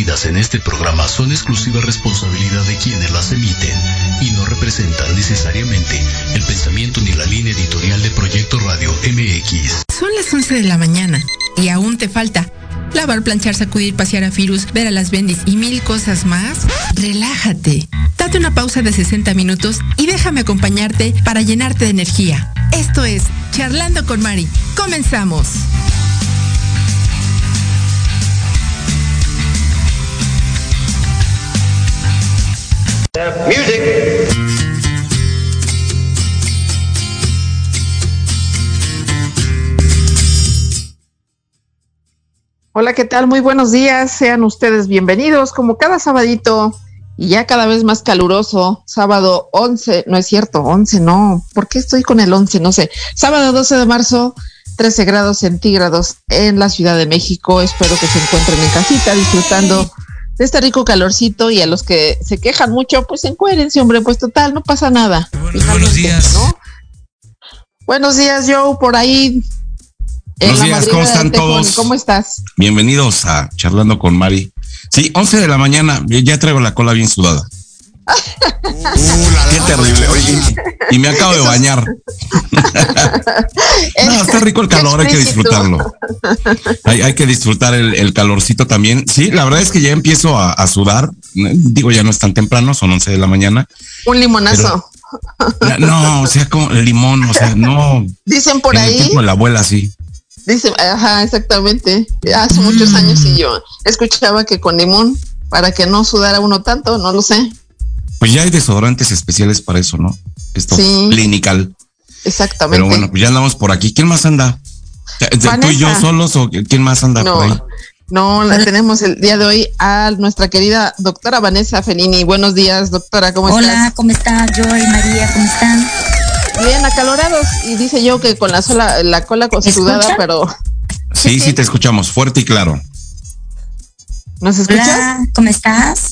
en este programa son exclusiva responsabilidad de quienes las emiten y no representan necesariamente el pensamiento ni la línea editorial de Proyecto Radio MX. Son las 11 de la mañana y aún te falta lavar, planchar, sacudir, pasear a Firus, ver a las bendis y mil cosas más. Relájate. Date una pausa de 60 minutos y déjame acompañarte para llenarte de energía. Esto es Charlando con Mari. Comenzamos. Hola, ¿qué tal? Muy buenos días. Sean ustedes bienvenidos como cada sabadito y ya cada vez más caluroso. Sábado 11, no es cierto, 11 no. ¿Por qué estoy con el 11? No sé. Sábado 12 de marzo, 13 grados centígrados en la Ciudad de México. Espero que se encuentren en casita disfrutando de este rico calorcito y a los que se quejan mucho, pues encuérense, hombre, pues total, no pasa nada. buenos días. ¿no? Buenos días, Joe, por ahí. en Buenos días, ¿cómo están Tejón. todos? ¿Cómo estás? Bienvenidos a Charlando con Mari. Sí, 11 de la mañana, ya traigo la cola bien sudada. Qué terrible. Oye, y, y me acabo de bañar. No, está rico el calor, hay que disfrutarlo. Hay, hay que disfrutar el, el calorcito también. Sí, la verdad es que ya empiezo a, a sudar. Digo, ya no es tan temprano, son 11 de la mañana. Un limonazo. No, o sea, como limón, o sea, no. Dicen por el ahí, de la abuela, sí. dicen, ajá, exactamente. Hace muchos años y yo escuchaba que con limón, para que no sudara uno tanto, no lo sé. Pues ya hay desodorantes especiales para eso, ¿no? Esto Sí. clinical. Exactamente. Pero bueno, pues ya andamos por aquí. ¿Quién más anda? ¿Tú y yo solos o quién más anda por ahí? no, la tenemos el día de hoy a nuestra querida doctora Vanessa Felini. Buenos días, doctora, ¿cómo Hola, estás? ¿cómo está Joy, María? ¿Cómo están? Bien, acalorados. Y dice yo que con la sola, la cola con ¿Me sudada, escuchan? pero Sí, sí, te escuchamos fuerte y claro. ¿nos escuchas? Hola, ¿cómo estás?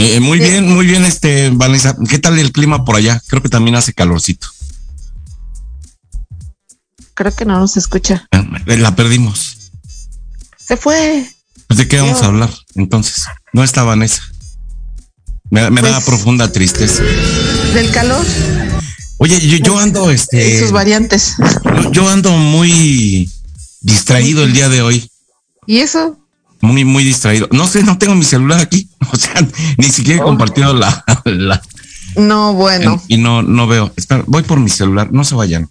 Eh, eh, muy bien, muy bien, este, Vanessa. ¿Qué tal el clima por allá? Creo que también hace calorcito. Creo que no nos escucha. Eh, La perdimos. Se fue. Pues, ¿De qué vamos a hablar? Entonces, no está Vanessa. Me, me da Pues- profunda tristeza. Del calor Oye, yo, yo ando, y este, sus variantes. yo, yo ando muy distraído el día de hoy. ¿Y eso? Muy, muy distraído. No sé, no tengo mi celular aquí. O sea, ni siquiera he Oh. compartido la, la- No, bueno. y no, no veo. Espera, voy por mi celular, no se vayan.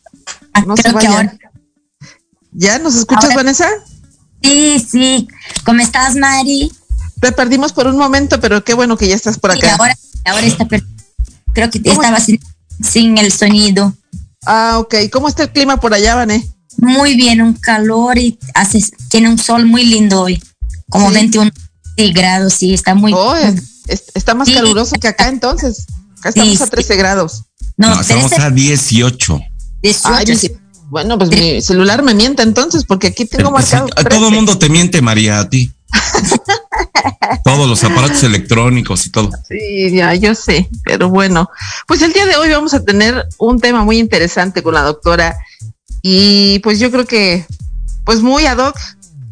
Ah, No se creo que vayan. ahora. ¿Ya nos escuchas, Ahora- Vanessa? Sí, sí. ¿Cómo estás, Mari? Te perdimos por un momento, pero qué bueno que ya estás por Sí, acá. ahora, ahora está Creo que ¿Cómo estaba sin, sin el sonido. Ah, ok. ¿Cómo está el clima por allá, Vané? Muy bien, un calor y hace, tiene un sol muy lindo hoy. Como Sí. 21 sí, grados, sí, está muy. Oh, es- es- está más Sí. caluroso que acá entonces. Acá estamos Sí, a 13 grados. no, No, estamos 13, a 18. 18, Ay, mi- sí. bueno, pues mi celular me miente entonces, porque aquí tengo Sí, marcado. a 13. todo el mundo te miente, María, a ti. Todos los aparatos electrónicos y todo. Sí, ya, yo sé, pero bueno, pues el día de hoy vamos a tener un tema muy interesante con la doctora y pues yo creo que pues muy ad hoc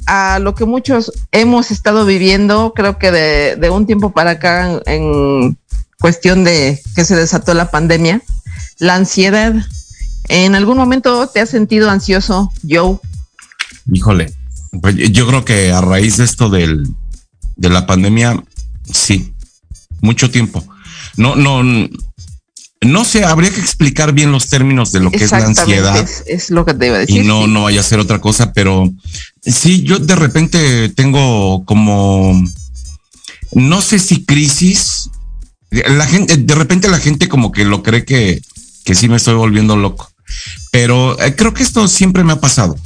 a lo que muchos hemos estado viviendo, creo que de, de un tiempo para acá en, en cuestión de que se desató la pandemia, la ansiedad. ¿En algún momento te has sentido ansioso, Joe? Híjole, pues yo creo que a raíz de esto del, de la pandemia, sí, mucho tiempo. No, no, no sé, habría que explicar bien los términos de lo que es la ansiedad Es, es lo que te iba a decir. y no, sí. no vaya a ser otra cosa, pero sí, yo de repente tengo como, no sé si crisis, la gente, de repente la gente como que lo cree que, que sí me estoy volviendo loco, pero eh, creo que esto siempre me ha pasado,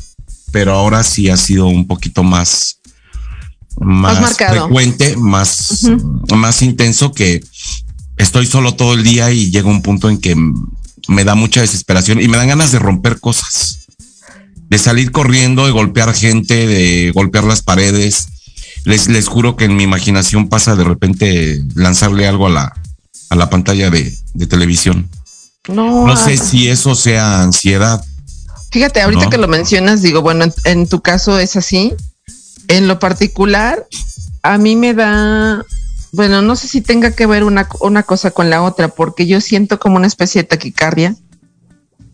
pero ahora sí ha sido un poquito más, más, frecuente, más, más intenso que estoy solo todo el día y llega un punto en que me da mucha desesperación y me dan ganas de romper cosas, de salir corriendo, de golpear gente, de golpear las paredes. Les, les juro que en mi imaginación pasa de repente lanzarle algo a la, a la pantalla de, de televisión. No, No sé si eso sea ansiedad. Fíjate, ahorita No. que lo mencionas, digo, bueno, en, en tu caso es así. En lo particular, a mí me da, bueno, no sé si tenga que ver una, una cosa con la otra, porque yo siento como una especie de taquicardia,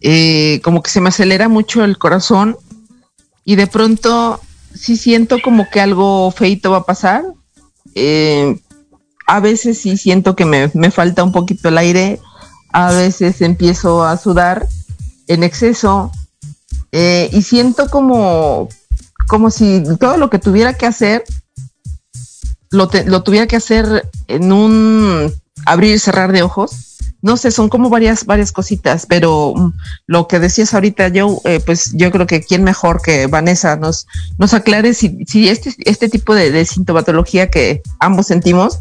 eh, como que se me acelera mucho el corazón y de pronto sí siento como que algo feito va a pasar. Eh, a veces sí siento que me, me falta un poquito el aire, a veces empiezo a sudar en exceso eh, y siento como, como si todo lo que tuviera que hacer lo, te- lo tuviera que hacer en un abrir y cerrar de ojos. No sé, son como varias, varias cositas, pero mm, lo que decías ahorita, yo, pues yo creo que quién mejor que Vanessa nos, nos aclare si, si este, este tipo de, de sintomatología que ambos sentimos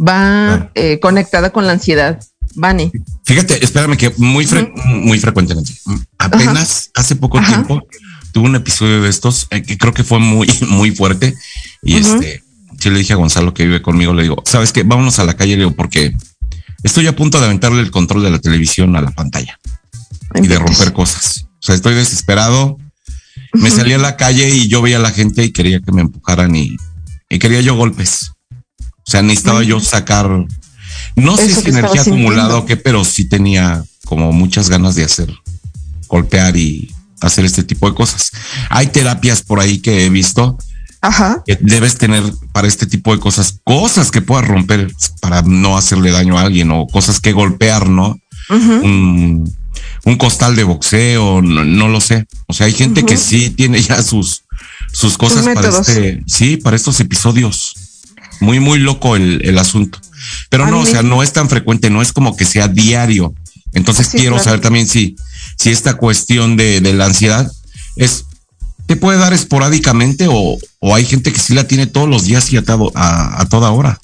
va eh, conectada con la ansiedad. Vane. Fíjate, espérame que muy, fre- muy frecuentemente, apenas hace poco Ajá. tiempo tuve un episodio de estos eh, que creo que fue muy, muy fuerte y este, sí le dije a Gonzalo que vive conmigo, le digo, ¿sabes qué? Vámonos a la calle, le digo, porque estoy a punto de aventarle el control de la televisión a la pantalla y de romper cosas. O sea, estoy desesperado. Me salí a la calle y yo veía a la gente y quería que me empujaran y, y quería yo golpes. O sea, necesitaba yo sacar, no sé si energía acumulada o qué, pero sí tenía como muchas ganas de hacer, golpear y hacer este tipo de cosas. Hay terapias por ahí que he visto Ajá. que debes tener para este tipo de cosas, cosas que puedas romper para no hacerle daño a alguien o cosas que golpear, ¿no? Un, un costal de boxeo, no, no lo sé. O sea, hay gente que sí tiene ya sus, sus cosas para este, sí, para estos episodios. Muy, muy loco el, el asunto. Pero A no, o sea, no es tan frecuente, no es como que sea diario. Entonces quiero claro. saber también si, si esta cuestión de, de la ansiedad es, puede dar esporádicamente o, hay gente que sí la tiene todos los días y a, todo- a, a toda hora.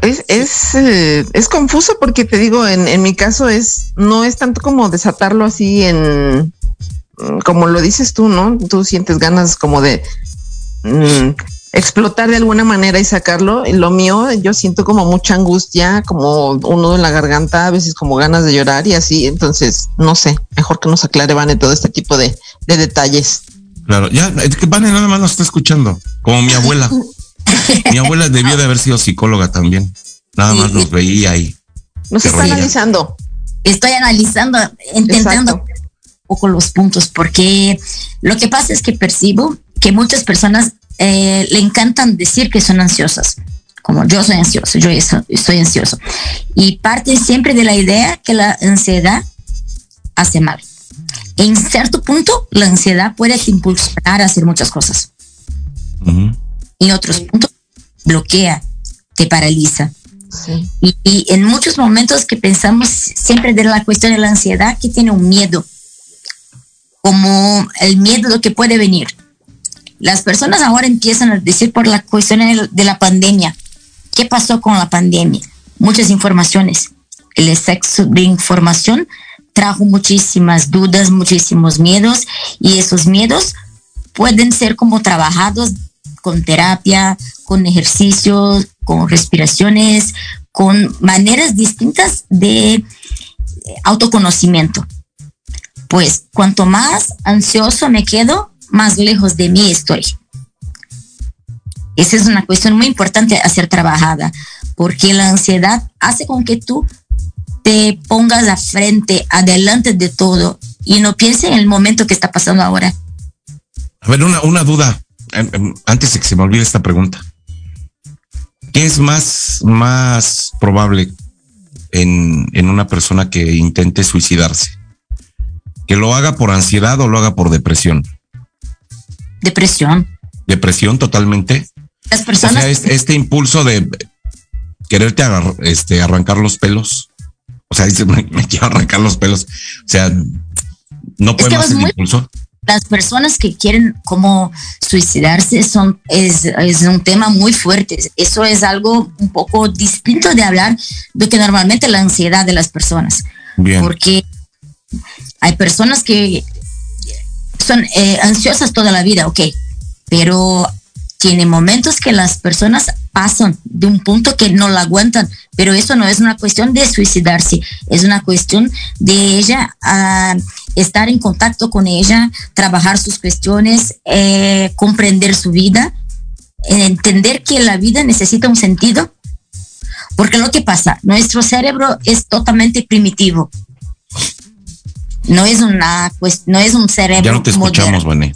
Es, es, eh, es confuso porque te digo, en, en mi caso es, no es tanto como desatarlo así en, mm, como lo dices tú, ¿no? Tú sientes ganas como de mm, explotar de alguna manera y sacarlo. Y lo mío, yo siento como mucha angustia, como un nudo en la garganta, a veces como ganas de llorar y así. Entonces, no sé, mejor que nos aclare, Vane, todo este tipo de, de detalles. Claro, ya, es que Vane nada más nos está escuchando, como mi abuela. mi abuela debió de haber sido psicóloga también. Nada más nos veía ahí. Nos está analizando. Estoy analizando, intentando Exacto. un poco los puntos, porque Lo que pasa es que percibo que muchas personas eh, le encantan decir que son ansiosas, como yo soy ansioso, yo estoy ansioso. Y parte siempre de la idea que la ansiedad hace mal. En cierto punto, la ansiedad puede impulsar a hacer muchas cosas. En otros puntos, bloquea, te paraliza. Y, y, en muchos momentos que pensamos siempre de la cuestión de la ansiedad, que tiene un miedo, como el miedo de lo que puede venir. Las personas ahora empiezan a decir por la cuestión de la pandemia, ¿qué pasó con la pandemia? Muchas informaciones. El exceso de información trajo muchísimas dudas, muchísimos miedos y esos miedos pueden ser como trabajados con terapia, con ejercicios, con respiraciones, con maneras distintas de autoconocimiento. Pues cuanto más ansioso me quedo, más lejos de mí estoy. Esa es una cuestión muy importante a ser trabajada, porque la ansiedad hace con que tú te pongas a frente, adelante de todo y no pienses en el momento que está pasando ahora. A ver, una, una duda, em, em, antes de que se me olvide esta pregunta. ¿Qué es más, más probable en, en una persona que intente suicidarse? ¿Que lo haga por ansiedad o lo haga por depresión? Depresión. ¿Depresión totalmente? Las personas. O sea, este, este impulso de quererte agar, este, arrancar los pelos. O sea, dice, me, me, quiero arrancar los pelos. O sea, no el muy, impulso. Las personas que quieren como suicidarse son, es, es, un tema muy fuerte. Eso es algo un poco distinto de hablar de que normalmente la ansiedad de las personas. Bien. Porque hay personas que son eh, ansiosas toda la vida, ok, pero tiene momentos que las personas pasan de un punto que no la aguantan, pero eso no es una cuestión de suicidarse, es una cuestión de ella uh, estar en contacto con ella, trabajar sus cuestiones, eh, comprender su vida, entender que la vida necesita un sentido, porque lo que pasa, nuestro cerebro es totalmente primitivo. No es una pues no es un cerebro. Ya no te escuchamos, Vane.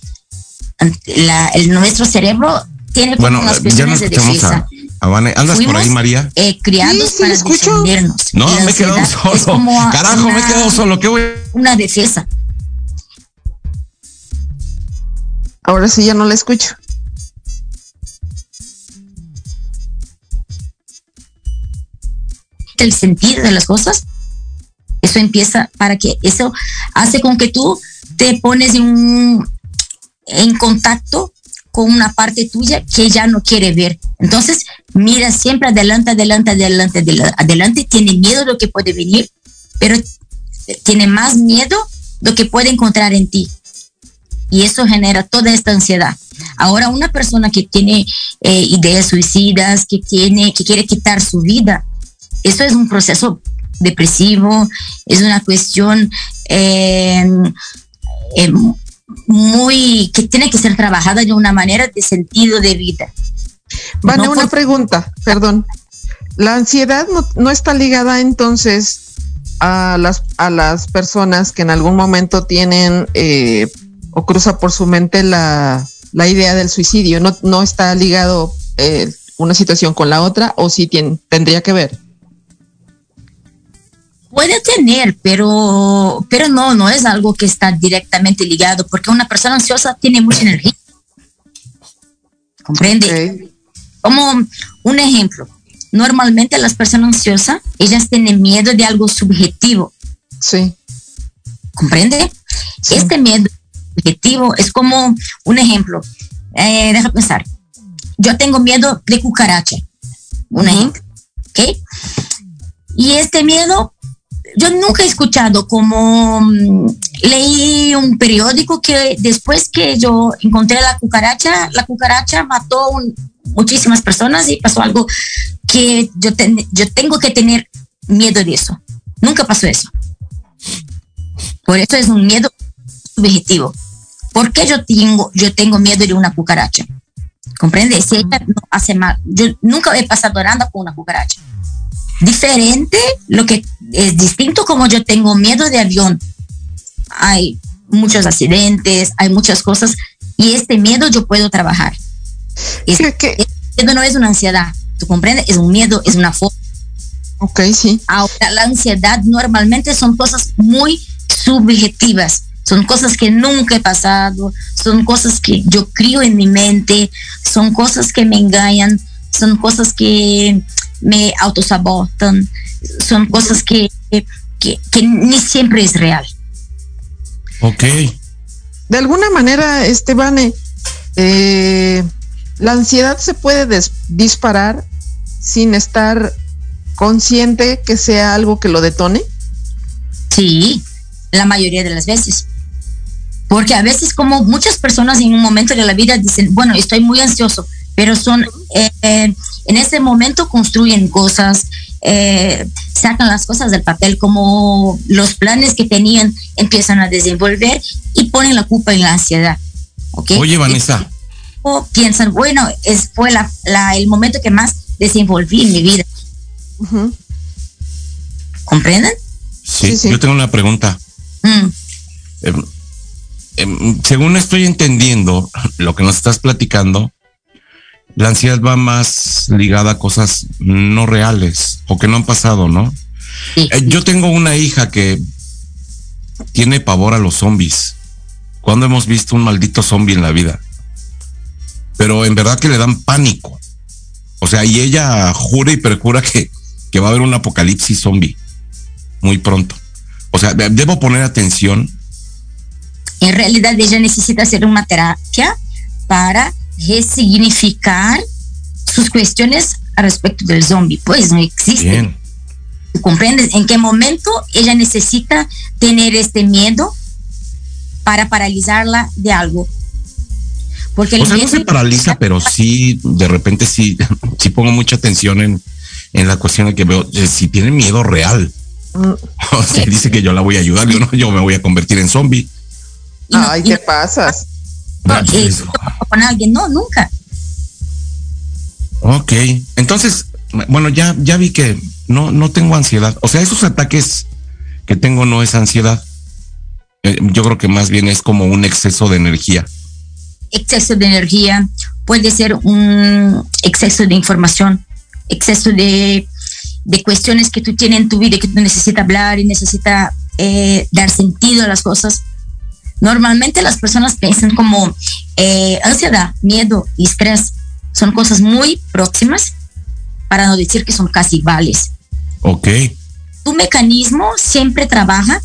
La, el, nuestro cerebro tiene bueno, unas ya cuestiones no de escuchamos defensa. a, a Vane. ¿Andas Fuimos, por ahí, María? Eh, criados Sí, sí, para escucho. defendernos. No, me he quedado solo. Carajo, me he quedado solo. ¿Qué voy? Una defensa. Ahora sí ya no la escucho. el sentido de las cosas, eso empieza para que eso hace con que tú te pones en, un- en contacto con una parte tuya que ya no quiere ver. Entonces, mira siempre adelante, adelante, adelante, adela- adelante, tiene miedo de lo que puede venir, pero tiene más miedo de lo que puede encontrar en ti. Y eso genera toda esta ansiedad. Ahora, una persona que tiene eh, ideas suicidas, que tiene, que quiere quitar su vida, eso es un proceso depresivo, es una cuestión eh, eh, muy que tiene que ser trabajada de una manera de sentido de vida. Vane, No, una por- pregunta, perdón. La ansiedad no, no está ligada entonces a las, a las personas que en algún momento tienen eh, o cruza por su mente la, la idea del suicidio. No, no está ligado eh, una situación con la otra o sí tendría que ver. Puede tener, pero, pero no, no es algo que está directamente ligado, porque una persona ansiosa tiene mucha energía. ¿Comprende? Como un ejemplo, normalmente las personas ansiosas, ellas tienen miedo de algo subjetivo. Sí. ¿Comprende? Sí. Este miedo subjetivo es como un ejemplo. Eh, deja pensar. Yo tengo miedo de cucaracha. Un ejemplo. ¿Ok? Y este miedo, yo nunca he escuchado como mm, leí un periódico que después que yo encontré la cucaracha, la cucaracha mató un- muchísimas personas y pasó algo que yo, ten- yo tengo que tener miedo de eso. Nunca pasó eso. Por eso es un miedo subjetivo. ¿Por qué yo tengo, yo tengo miedo de una cucaracha? ¿Comprende? Si ella no hace mal, yo nunca he pasado nada con una cucaracha. Diferente, lo que es distinto como yo tengo miedo de avión. Hay muchos accidentes, hay muchas cosas y este miedo yo puedo trabajar. Este, este miedo no es una ansiedad, ¿tú comprendes? Es un miedo, es una forma. Ok, sí. Ahora, la ansiedad normalmente son cosas muy subjetivas, son cosas que nunca he pasado, son cosas que yo crío en mi mente, son cosas que me engañan, son cosas que me autosabotan, son cosas que, que, ni siempre es real. Ok. De alguna manera, Esteban, eh, la ansiedad se puede disparar sin estar consciente que sea algo que lo detone. Sí, la mayoría de las veces. Porque a veces como muchas personas en un momento de la vida dicen, bueno, estoy muy ansioso, pero son, eh, en ese momento construyen cosas, eh, sacan las cosas del papel, como los planes que tenían empiezan a desenvolver y ponen la culpa en la ansiedad. ¿okay? Oye, Vanessa. O piensan, bueno, es, fue la, el momento que más desenvolví en mi vida. ¿Comprenden? Sí, yo tengo una pregunta. Mm. Em, em, según estoy entendiendo lo que nos estás platicando, la ansiedad va más ligada a cosas no reales o que no han pasado, ¿no? Eh, yo tengo una hija que tiene pavor a los zombies. ¿Cuándo hemos visto un maldito zombie en la vida? Pero en verdad que le dan pánico. O sea, y ella jura y perjura que, que va a haber un apocalipsis zombie muy pronto. O sea, debo poner atención. En realidad ella necesita hacer una terapia para resignificar sus cuestiones al respecto del zombie. Pues no existe. ¿Comprendes? ¿En qué momento ella necesita tener este miedo para paralizarla de algo? Porque o sea, no se paraliza, pero sí, de repente sí, sí pongo mucha atención en, en la cuestión de que veo eh, si tiene miedo real. Mm. O sea, dice que yo la voy a ayudar, yo no, yo me voy a convertir en zombie. Ay, ¿qué pasas? Con alguien, no, nunca. Ok, entonces, bueno, ya, ya vi que no, no tengo ansiedad. O sea, esos ataques que tengo no es ansiedad. Eh, yo creo que más bien es como un exceso de energía. Exceso de energía puede ser un exceso de información, exceso de, de cuestiones que tú tienes en tu vida que tú necesitas hablar y necesitas eh, dar sentido a las cosas Normalmente las personas piensan como eh, ansiedad, miedo y estrés son cosas muy próximas, para no decir que son casi iguales. Ok. Tu mecanismo siempre trabaja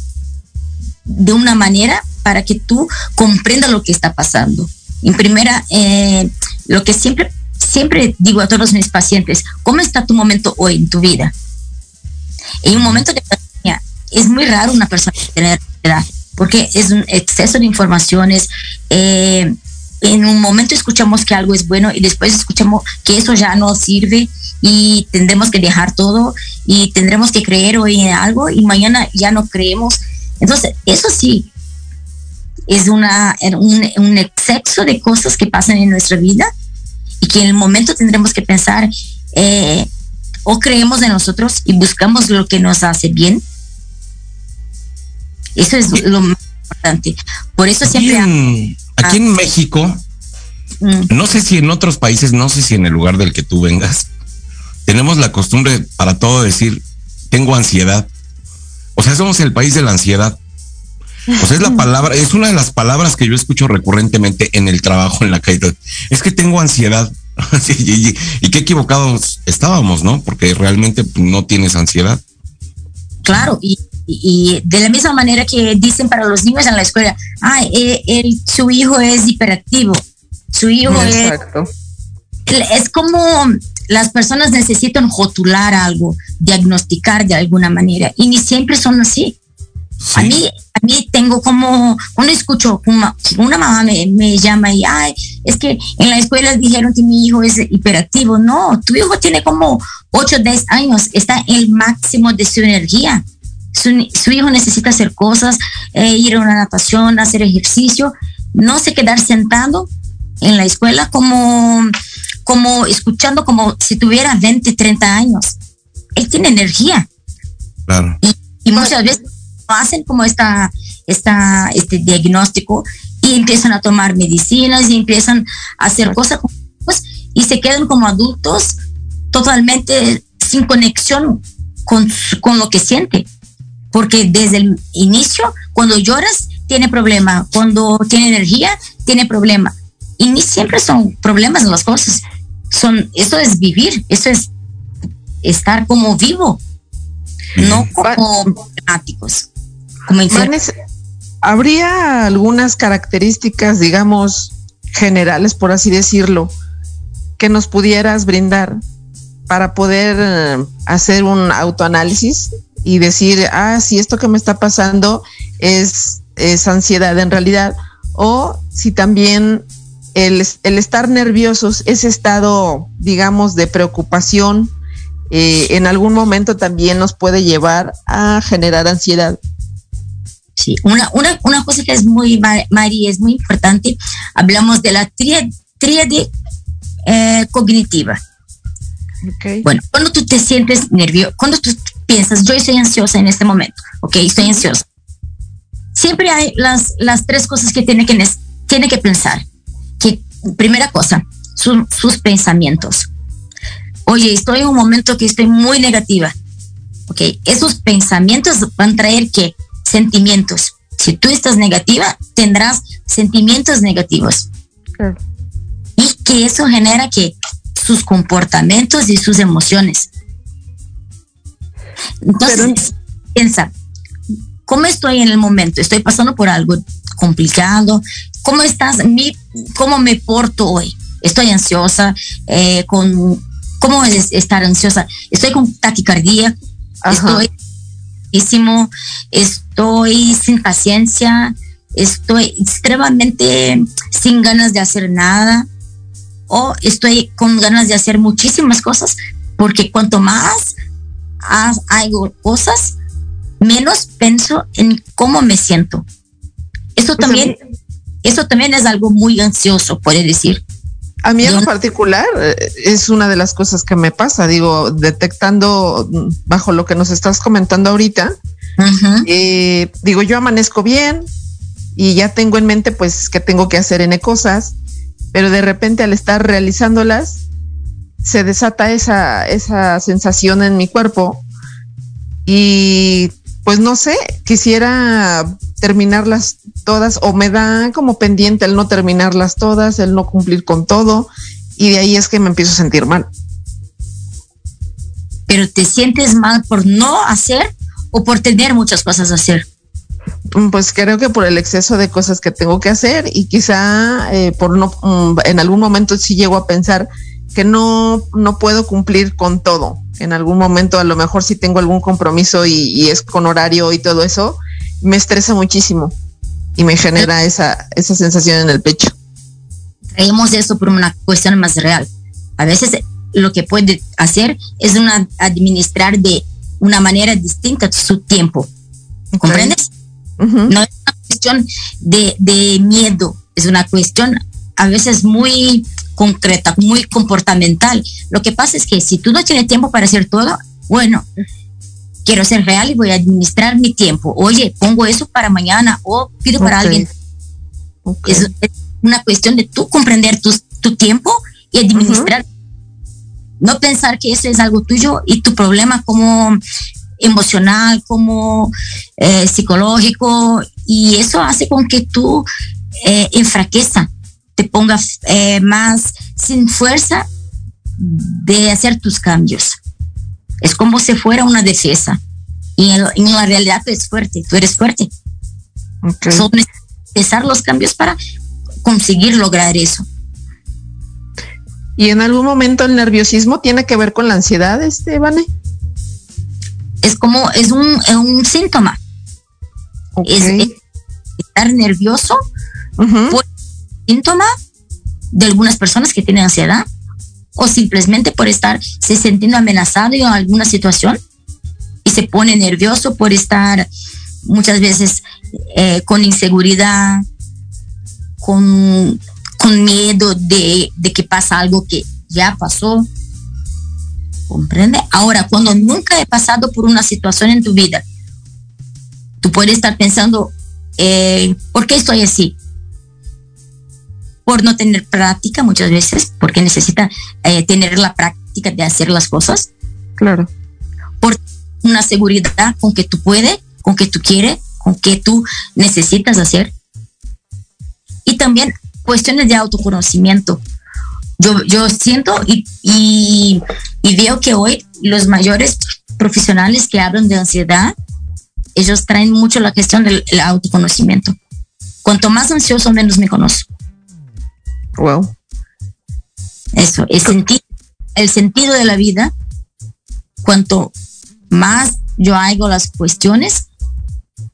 de una manera para que tú comprendas lo que está pasando. En primera, eh, lo que siempre, siempre digo a todos mis pacientes, ¿cómo está tu momento hoy en tu vida? En un momento de pandemia, es muy raro una persona tener ansiedad porque es un exceso de informaciones. Eh, en un momento escuchamos que algo es bueno y después escuchamos que eso ya no sirve y tendremos que dejar todo y tendremos que creer hoy en algo y mañana ya no creemos. Entonces, eso sí, es una, un, exceso de cosas que pasan en nuestra vida y que en el momento tendremos que pensar eh, o creemos en nosotros y buscamos lo que nos hace bien eso es lo más importante. Por eso siempre... Aquí en, México, mm. no sé si en otros países, no sé si en el lugar del que tú vengas, tenemos la costumbre para todo decir, tengo ansiedad. O sea, somos el país de la ansiedad. O sea, es la palabra, es una de las palabras que yo escucho recurrentemente en el trabajo, en la calle. Es que tengo ansiedad. y, y, qué equivocados estábamos, ¿no? Porque realmente no tienes ansiedad. Claro, y y, de la misma manera que dicen para los niños en la escuela, ay, eh, su hijo es hiperactivo, su hijo es... Es como las personas necesitan rotular algo, diagnosticar de alguna manera, y ni siempre son así. A mí, a mí tengo como, cuando escucho una, una mamá me, me, llama y, ay, es que en la escuela dijeron que mi hijo es hiperactivo. No, tu hijo tiene como 8 o 10 años, está en el máximo de su energía su, hijo necesita hacer cosas, eh, ir a una natación, hacer ejercicio, no se quedar sentado en la escuela como, como escuchando como si tuviera 20, 30 años. Él tiene energía. Claro. Y, muchas veces hacen como esta, esta, este diagnóstico y empiezan a tomar medicinas y empiezan a hacer cosas y se quedan como adultos totalmente sin conexión con, con lo que siente. Porque desde el inicio, cuando lloras, tiene problema. Cuando tiene energía, tiene problema. Y ni siempre son problemas las cosas. Son, eso es vivir, eso es estar como vivo, no como dramáticos. Como ¿Habría algunas características, digamos, generales, por así decirlo, que nos pudieras brindar para poder eh, hacer un autoanálisis y decir, ah, si esto que me está pasando es, es ansiedad en realidad, o si también el, el estar nerviosos, ese estado, digamos, de preocupación, eh, en algún momento también nos puede llevar a generar ansiedad. Sí, una, una, una cosa que es muy, Mari, es muy importante, hablamos de la tríade, eh, cognitiva. Okay. Bueno, cuando tú te sientes nervioso, cuando tú piensas, yo estoy ansiosa en este momento, ok, estoy ansiosa. Siempre hay las, las tres cosas que tiene que, tiene que pensar. Que, primera cosa, sus pensamientos. Oye, estoy en un momento que estoy muy negativa. Ok, esos pensamientos van a traer que sentimientos. Si tú estás negativa, tendrás sentimientos negativos. Y que eso genera que sus comportamientos y sus emociones. Entonces, piensa, ¿cómo estoy en el momento? ¿Estoy pasando por algo complicado? ¿Cómo estás? Mi, ¿Cómo me porto hoy? Estoy ansiosa, eh, con, ¿cómo es estar ansiosa? Estoy con taquicardia, estoy estoy sin paciencia, estoy extremadamente sin ganas de hacer nada o estoy con ganas de hacer muchísimas cosas porque cuanto más hago cosas, menos pienso en cómo me siento. Eso pues también, eso también es algo muy ansioso, puede decir. A mí en lo particular eh, es una de las cosas que me pasa, digo, detectando bajo lo que nos estás comentando ahorita, eh, digo, yo amanezco bien y ya tengo en mente pues que tengo que hacer N cosas, pero de repente al estar realizándolas, se desata esa, esa sensación en mi cuerpo y pues no sé, quisiera terminarlas todas o me da como pendiente el no terminarlas todas, el no cumplir con todo y de ahí es que me empiezo a sentir mal. Pero te sientes mal por no hacer o por tener muchas cosas a hacer. Mm, pues creo que por el exceso de cosas que tengo que hacer y quizá eh, por no, mm, en algún momento sí llego a pensar que no, no puedo cumplir con todo. En algún momento a lo mejor si tengo algún compromiso y, es con horario y todo eso, me estresa muchísimo y me genera esa, esa sensación en el pecho. Traemos eso por una cuestión más real. A veces lo que puede hacer es una, administrar de una manera distinta su tiempo. ¿Comprendes? No es una cuestión de, de miedo, es una cuestión a veces muy concreta, muy comportamental. Lo que pasa es que si tú no tienes tiempo para hacer todo, bueno, quiero ser real y voy a administrar mi tiempo. Oye, pongo eso para mañana o pido para alguien. Es, una cuestión de tú comprender tu, tu tiempo y administrar. No pensar que eso es algo tuyo y tu problema como emocional, como eh, psicológico, y eso hace con que tú eh, enfraqueza te pongas eh, más sin fuerza de hacer tus cambios. Es como si fuera una defensa. Y en, la realidad tú eres fuerte, tú eres fuerte. Son necesarios los cambios para conseguir lograr eso. ¿Y en algún momento el nerviosismo tiene que ver con la ansiedad, Estebane? Es como, es un, un síntoma. Es, estar nervioso síntoma de algunas personas que tienen ansiedad o simplemente por estar se sintiendo amenazado en alguna situación y se pone nervioso por estar muchas veces eh, con inseguridad, con, con miedo de, de que pasa algo que ya pasó. ¿Comprende? Ahora, cuando nunca he pasado por una situación en tu vida, tú puedes estar pensando, eh, ¿por qué estoy así? Por no tener práctica muchas veces, porque necesita eh, tener la práctica de hacer las cosas. Claro. Por una seguridad con que tú puedes, con que tú quieres, con que tú necesitas hacer. Y también cuestiones de autoconocimiento. Yo, yo siento y, y, y veo que hoy los mayores profesionales que hablan de ansiedad, ellos traen mucho la cuestión del el autoconocimiento. Cuanto más ansioso, menos me conozco. Wow. Eso, el, senti el sentido de la vida, cuanto más yo hago las cuestiones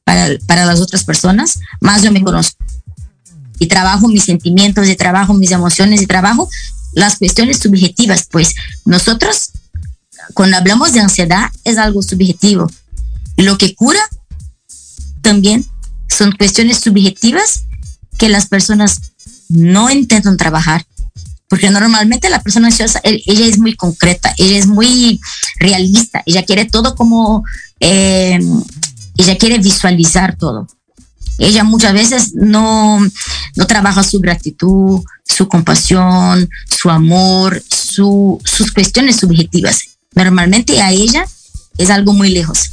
para, para las otras personas, más yo me conozco. Y trabajo mis sentimientos, y trabajo mis emociones, y trabajo las cuestiones subjetivas. Pues nosotros, cuando hablamos de ansiedad, es algo subjetivo. Lo que cura también son cuestiones subjetivas que las personas no intentan trabajar. Porque normalmente la persona ansiosa, él- ella es muy concreta, ella es muy realista, ella quiere todo como, eh, ella quiere visualizar todo. Ella muchas veces no, no trabaja su gratitud, su compasión, su amor, su, sus cuestiones subjetivas. Normalmente a ella es algo muy lejos.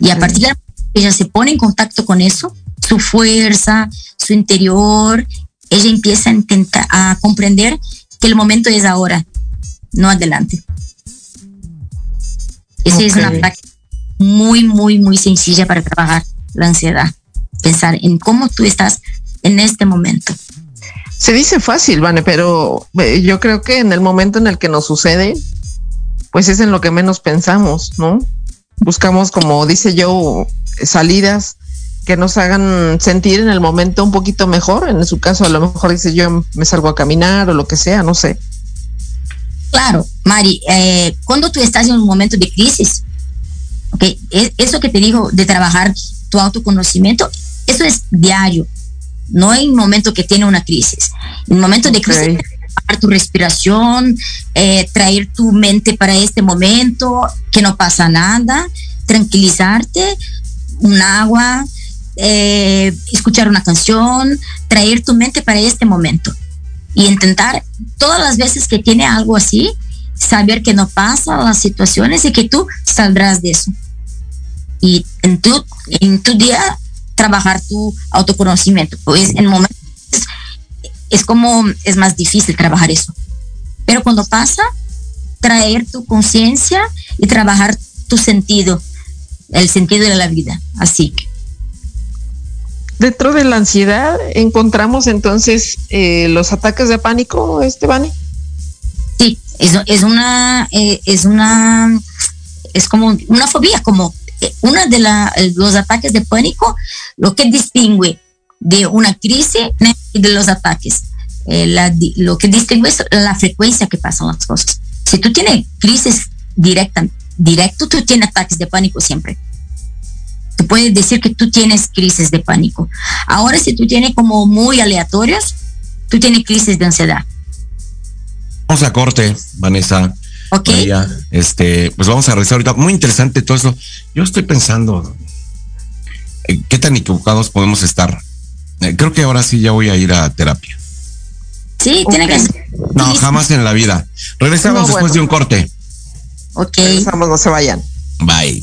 Y a partir de la- ella se pone en contacto con eso, su fuerza, su interior, ella empieza a intentar a comprender que el momento es ahora, no adelante. Esa es una práctica muy, muy, muy sencilla para trabajar la ansiedad. Pensar en cómo tú estás en este momento. Se dice fácil, Vane, pero eh, yo creo que en el momento en el que nos sucede, pues es en lo que menos pensamos, ¿no? Buscamos, como dice yo, salidas que nos hagan sentir en el momento un poquito mejor. En su caso, a lo mejor dice yo me salgo a caminar o lo que sea, no sé. Claro, Mari, eh, cuando tú estás en un momento de crisis, ok, e- eso que te digo de trabajar tu autoconocimiento, eso es diario, no hay un momento que tiene una crisis. En un momento de crisis, tu respiración, eh, traer tu mente para este momento, que no pasa nada, tranquilizarte, un agua, eh, escuchar una canción, traer tu mente para este momento y intentar todas las veces que tiene algo así, saber que no pasa las situaciones y que tú saldrás de eso. Y en tu, en tu día trabajar tu autoconocimiento. Pues en momentos es, como, es más difícil trabajar eso. Pero cuando pasa, traer tu conciencia y trabajar tu sentido, el sentido de la vida. Así. Dentro de la ansiedad encontramos entonces eh, los ataques de pánico, este Vane. Sí, es, es una, eh, es una, es como una fobia, como eh, una de la, los ataques de pánico, lo que distingue de una crisis y de los ataques. Eh, la lo que distingue es la frecuencia que pasan las cosas. Si tú tienes crisis directa, directo, tú tienes ataques de pánico siempre. Tú puedes decir que tú tienes crisis de pánico. Ahora, si tú tienes como muy aleatorios, tú tienes crisis de ansiedad. Vamos a corte, Vanessa. ¿Ok? María, este, pues vamos a rezar ahorita. Muy interesante todo eso. Yo estoy pensando, eh, ¿qué tan equivocados podemos estar? Eh, creo que ahora sí ya voy a ir a terapia. Sí, tiene que ser. No, jamás en la vida. Regresamos No, después de un corte. Ok. Regresamos, no se vayan. Bye.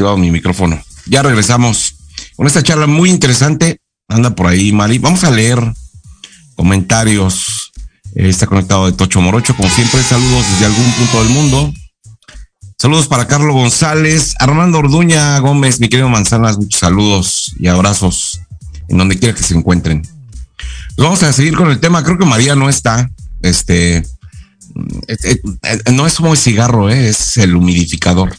Desactivado mi micrófono. Ya regresamos con esta charla muy interesante. Anda por ahí, Mari. Vamos a leer comentarios. Eh, está conectado de Tocho Morocho, como siempre. Saludos desde algún punto del mundo. Saludos para Carlos González, Armando Orduña Gómez, mi querido Manzanas, muchos saludos y abrazos en donde quiera que se encuentren. Pues vamos a seguir con el tema. Creo que María no está. Este eh, eh, no es como el cigarro, es el humidificador.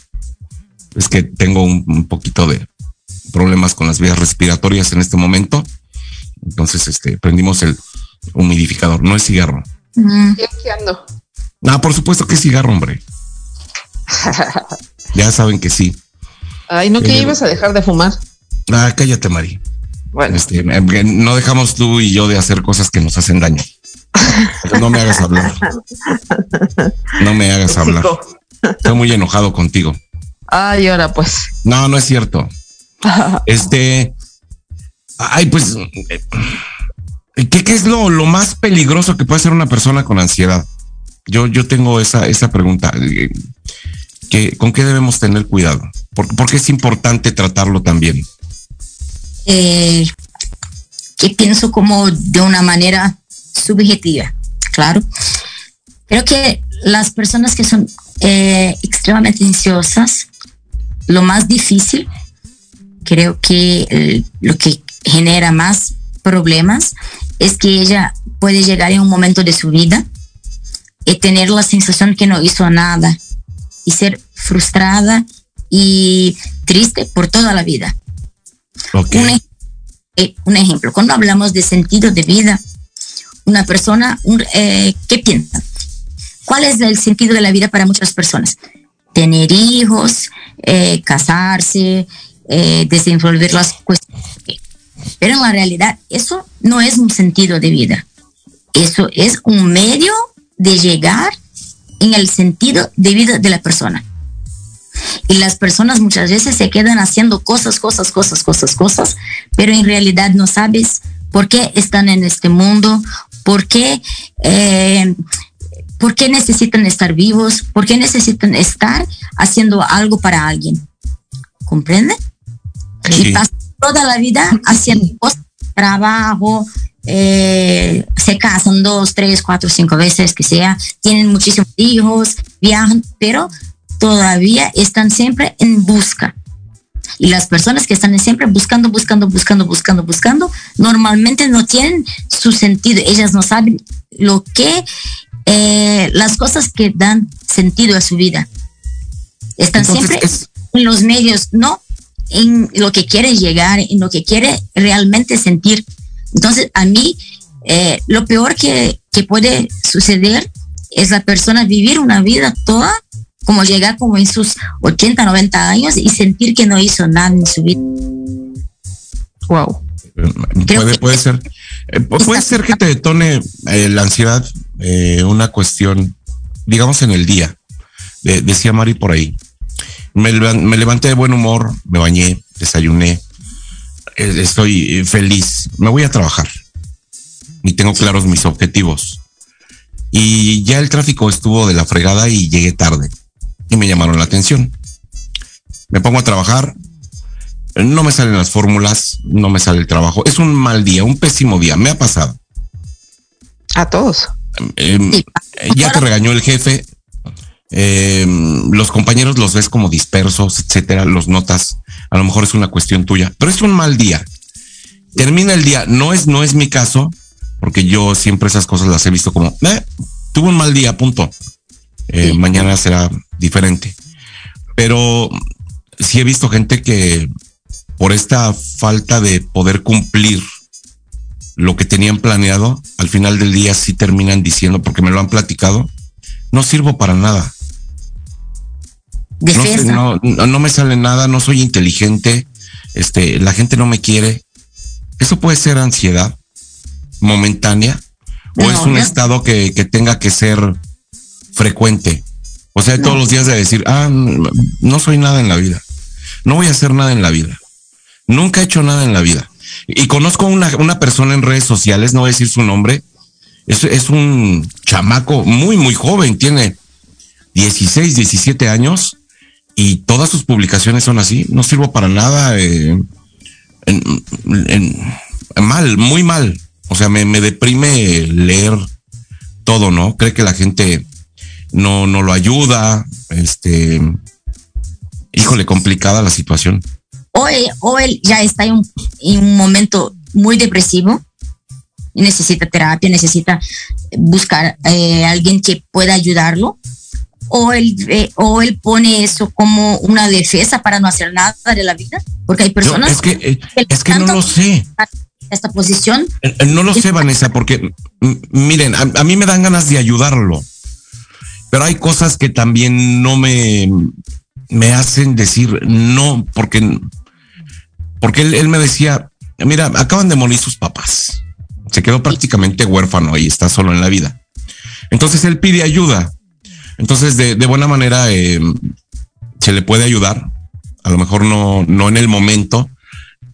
Es que tengo un, un poquito de problemas con las vías respiratorias en este momento. Entonces, este, prendimos el humidificador. No es cigarro. Mm, ¿Qué aquí ando? Ah, por supuesto que es cigarro, hombre. Ya saben que sí. Ay, ¿no que Eh, ibas a dejar de fumar? Ah, cállate, Mari. Bueno, Este, eh, no dejamos tú y yo de hacer cosas que nos hacen daño. No me hagas hablar. No me hagas hablar. Estoy muy enojado contigo. Ay, ahora pues. No, no es cierto. Este. Ay, pues. ¿Qué, qué es lo, lo más peligroso que puede hacer una persona con ansiedad? Yo, yo tengo esa, esa pregunta. eh, ¿Qué- ¿Con qué debemos tener cuidado? ¿Por, por qué es importante tratarlo también? eh, que pienso como de una manera subjetiva, claro. Creo que las personas que son eh, extremadamente ansiosas, lo más difícil, creo que eh, lo que genera más problemas es que ella puede llegar en un momento de su vida y tener la sensación que no hizo nada y ser frustrada y triste por toda la vida. Un, eh, un ejemplo, cuando hablamos de sentido de vida, una persona, un- eh, ¿qué piensa? ¿Cuál es el sentido de la vida para muchas personas? Tener hijos, eh, casarse, eh, desenvolver las cuestiones. Pero en la realidad eso no es un sentido de vida. Eso es un medio de llegar en el sentido de vida de la persona. Y las personas muchas veces se quedan haciendo cosas, cosas, cosas, cosas, cosas, pero en realidad no sabes por qué están en este mundo, por qué, eh, por qué necesitan estar vivos, por qué necesitan estar haciendo algo para alguien. ¿Comprende? Sí. Y pasan toda la vida haciendo cosas, trabajo, eh, se casan dos, tres, cuatro, cinco veces, que sea, tienen muchísimos hijos, viajan, pero todavía están siempre en busca. Y las personas que están siempre buscando, buscando, buscando, buscando, buscando, normalmente no tienen su sentido. Ellas no saben lo que, eh, las cosas que dan sentido a su vida. Están Entonces, siempre es- en los medios, no en lo que quiere llegar, en lo que quiere realmente sentir. Entonces, a mí, eh, lo peor que, que puede suceder es la persona vivir una vida toda, como llegar como en sus 80, 90 años y sentir que no hizo nada en su vida. Wow. Creo puede, que- puede ser. Eh, pu- puede ser que te detone eh, la ansiedad, eh, una cuestión, digamos, en el día. De- decía Mari por ahí. Me, me levanté de buen humor, me bañé, desayuné, eh, estoy eh, feliz, me voy a trabajar y tengo claros mis objetivos. Y ya el tráfico estuvo de la fregada y llegué tarde y me llamaron la atención. Me pongo a trabajar, no me salen las fórmulas, no me sale el trabajo. Es un mal día, un pésimo día. Me ha pasado. A todos. Eh, Sí. eh, ya te regañó el jefe. eh, los compañeros los ves como dispersos, etcétera, los notas. A lo mejor es una cuestión tuya, pero es un mal día. Termina el día. No es, no es mi caso, porque yo siempre esas cosas las he visto como, eh, tuve un mal día, punto. Eh, Sí. Mañana será diferente. Pero sí he visto gente que por esta falta de poder cumplir lo que tenían planeado, al final del día sí terminan diciendo, porque me lo han platicado, no sirvo para nada. No, sé, no, no, me sale nada, no soy inteligente, este, la gente no me quiere. Eso puede ser ansiedad momentánea o No, es un estado que, que tenga que ser frecuente. O sea, todos los días de decir, ah, no soy nada en la vida. No voy a hacer nada en la vida. Nunca he hecho nada en la vida. Y conozco una, una persona en redes sociales, no voy a decir su nombre. Es, es un chamaco muy, muy joven, tiene 16, 17 años y todas sus publicaciones son así. No sirvo para nada. eh, en- mal, muy mal. O sea, me, me deprime leer todo, ¿no? Cree que la gente no, no lo ayuda. Este, híjole, complicada la situación. O él, o él ya está en un, en un momento muy depresivo y necesita terapia, necesita buscar eh, alguien que pueda ayudarlo, o él, eh, o él pone eso como una defensa para no hacer nada de la vida, porque hay Yo- personas es que, eh, que es que no lo sé. esta posición Eh, No lo sé, Vanessa, porque miren, a, a mí me dan ganas de ayudarlo, pero hay cosas que también no me, me hacen decir no, porque, porque él, él me decía, mira, acaban de morir sus papás, se quedó prácticamente huérfano y está solo en la vida. Entonces él pide ayuda. Entonces, de, de buena manera, eh, se le puede ayudar. A lo mejor no, no en el momento,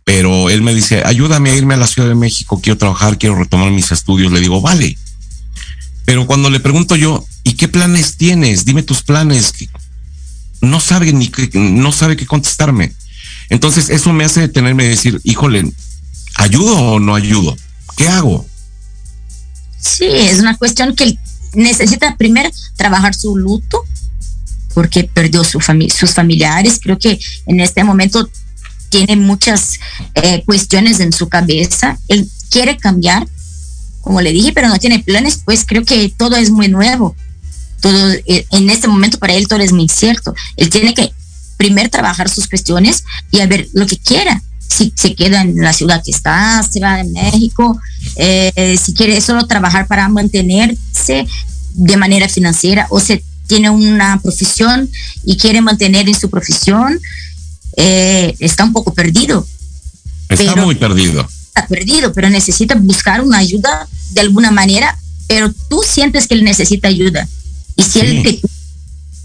pero él me dice, ayúdame a irme a la Ciudad de México, quiero trabajar, quiero retomar mis estudios. Le digo, vale. Pero cuando le pregunto yo, ¿y qué planes tienes? Dime tus planes. No sabe ni qué, no sabe qué contestarme. Entonces eso me hace detenerme y decir, híjole, ¿ayudo o no ayudo? ¿Qué hago? Sí, es una cuestión que necesita primero trabajar su luto porque perdió su sus familiares. Creo que en este momento tiene muchas eh, cuestiones en su cabeza. Él quiere cambiar, como le dije, pero no tiene planes, pues creo que todo es muy nuevo. Todo eh, en este momento para él todo es muy incierto. Él tiene que primero trabajar sus cuestiones y a ver lo que quiera. Si se queda en la ciudad que está, se va a México, eh, si quiere solo trabajar para mantenerse de manera financiera o se tiene una profesión y quiere mantener en su profesión, eh, está un poco perdido. Está Pero- muy perdido. Está perdido, pero necesita buscar una ayuda de alguna manera, pero tú sientes que él necesita ayuda. Y si él te,